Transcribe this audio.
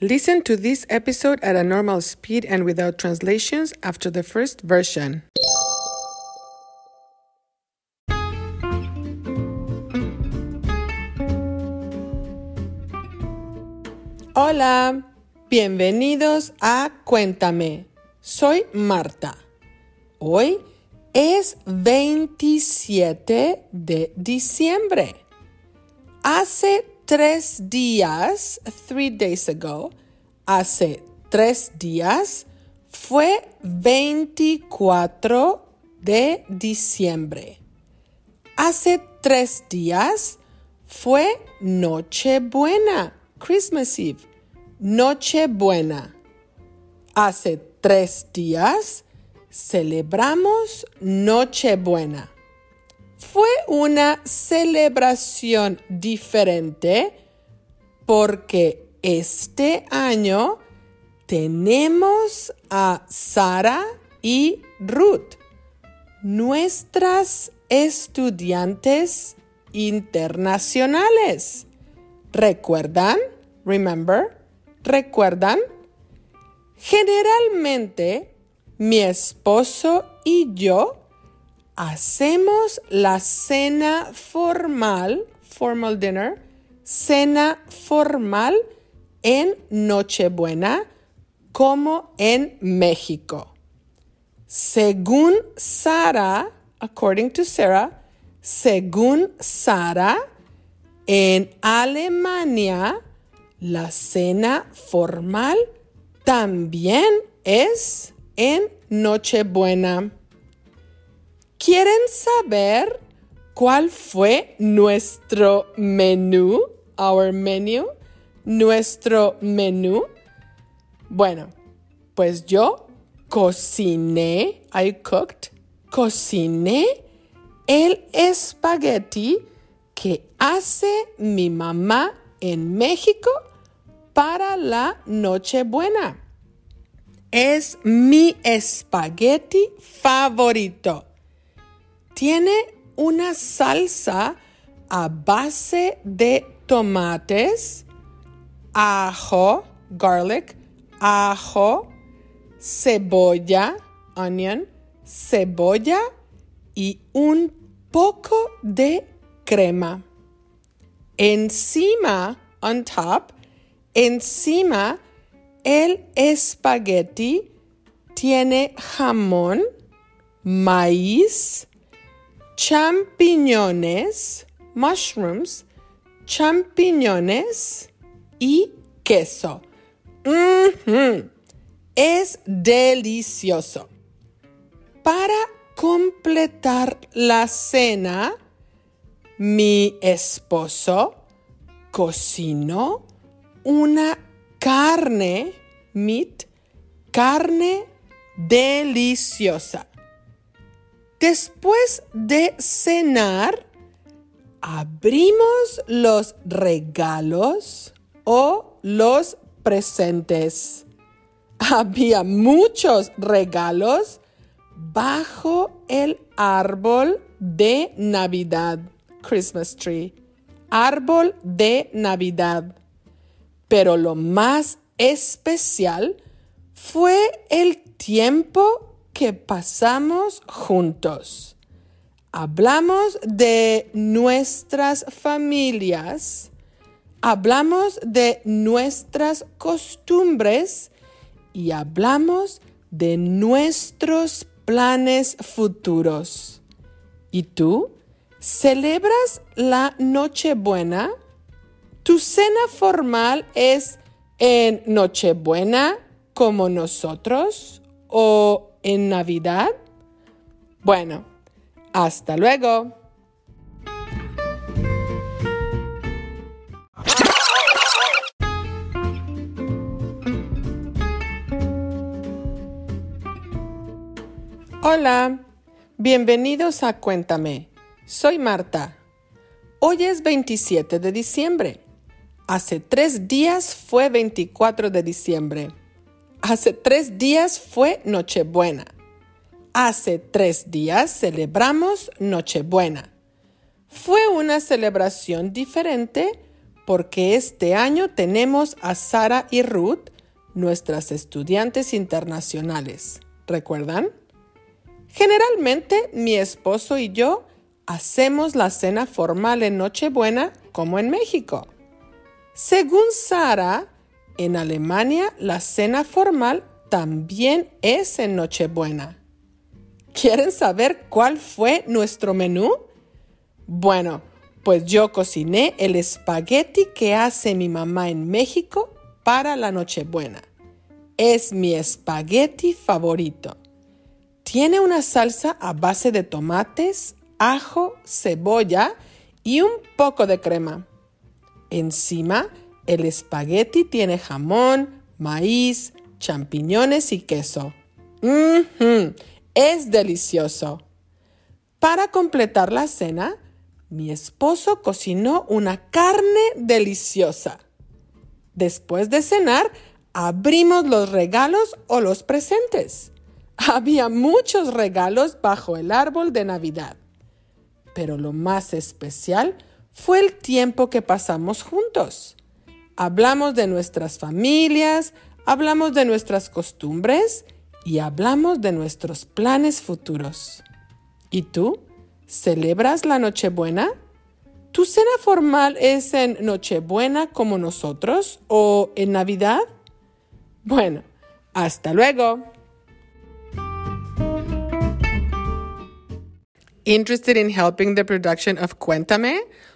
Listen to this episode at a normal speed and without translations after the first version. Hola, bienvenidos a Cuéntame. Soy Marta. Hoy es 27 de diciembre. Hace tres días, three days ago, hace tres días, fue 24 de diciembre. Hace tres días fue Nochebuena, Christmas Eve, Nochebuena. Hace tres días celebramos Nochebuena fue una celebración diferente porque este año tenemos a Sara y Ruth, nuestras estudiantes internacionales. ¿Recuerdan? Remember? ¿Recuerdan? Generalmente, mi esposo y yo hacemos la cena formal, formal dinner, cena formal en Nochebuena como en México. Según Sara, according to Sarah, según Sara, en Alemania la cena formal también es en Nochebuena. ¿Quieren saber cuál fue nuestro menú? Our menu. Nuestro menú. Bueno, pues yo cociné, I cooked, cociné el espagueti que hace mi mamá en México para la Nochebuena. Es mi espagueti favorito. Tiene una salsa a base de tomates, ajo, garlic, ajo, cebolla, onion, cebolla y un poco de crema. Encima, on top, encima, el espagueti tiene jamón, maíz, champiñones, mushrooms, champiñones y queso. Es delicioso. Para completar la cena, mi esposo cocinó una carne, meat, carne deliciosa. Después de cenar, abrimos los regalos o los presentes. Había muchos regalos bajo el árbol de Navidad, Christmas tree, árbol de Navidad. Pero lo más especial fue el tiempo que pasamos juntos. Hablamos de nuestras familias, hablamos de nuestras costumbres y hablamos de nuestros planes futuros. ¿Y tú? ¿Celebras la Nochebuena? ¿Tu cena formal es en Nochebuena como nosotros o en Navidad? Bueno, hasta luego. Hola, bienvenidos a Cuéntame. Soy Marta. Hoy es 27 de diciembre. Hace tres días fue 24 de diciembre. Hace tres días fue Nochebuena. Hace tres días celebramos Nochebuena. Fue una celebración diferente porque este año tenemos a Sara y Ruth, nuestras estudiantes internacionales. ¿Recuerdan? Generalmente mi esposo y yo hacemos la cena formal en Nochebuena como en México. Según Sara, en Alemania la cena formal también es en Nochebuena. ¿Quieren saber cuál fue nuestro menú? Bueno, pues yo cociné el espagueti que hace mi mamá en México para la Nochebuena. Es mi espagueti favorito. Tiene una salsa a base de tomates, ajo, cebolla y un poco de crema. Encima, el espagueti tiene jamón, maíz, champiñones y queso. Es delicioso. Para completar la cena, mi esposo cocinó una carne deliciosa. Después de cenar, abrimos los regalos o los presentes. Había muchos regalos bajo el árbol de Navidad. Pero lo más especial fue el tiempo que pasamos juntos. Hablamos de nuestras familias, hablamos de nuestras costumbres y hablamos de nuestros planes futuros. ¿Y tú? ¿Celebras la Nochebuena? ¿Tu cena formal es en Nochebuena como nosotros o en Navidad? Bueno, hasta luego. Interested in helping the production of Cuéntame?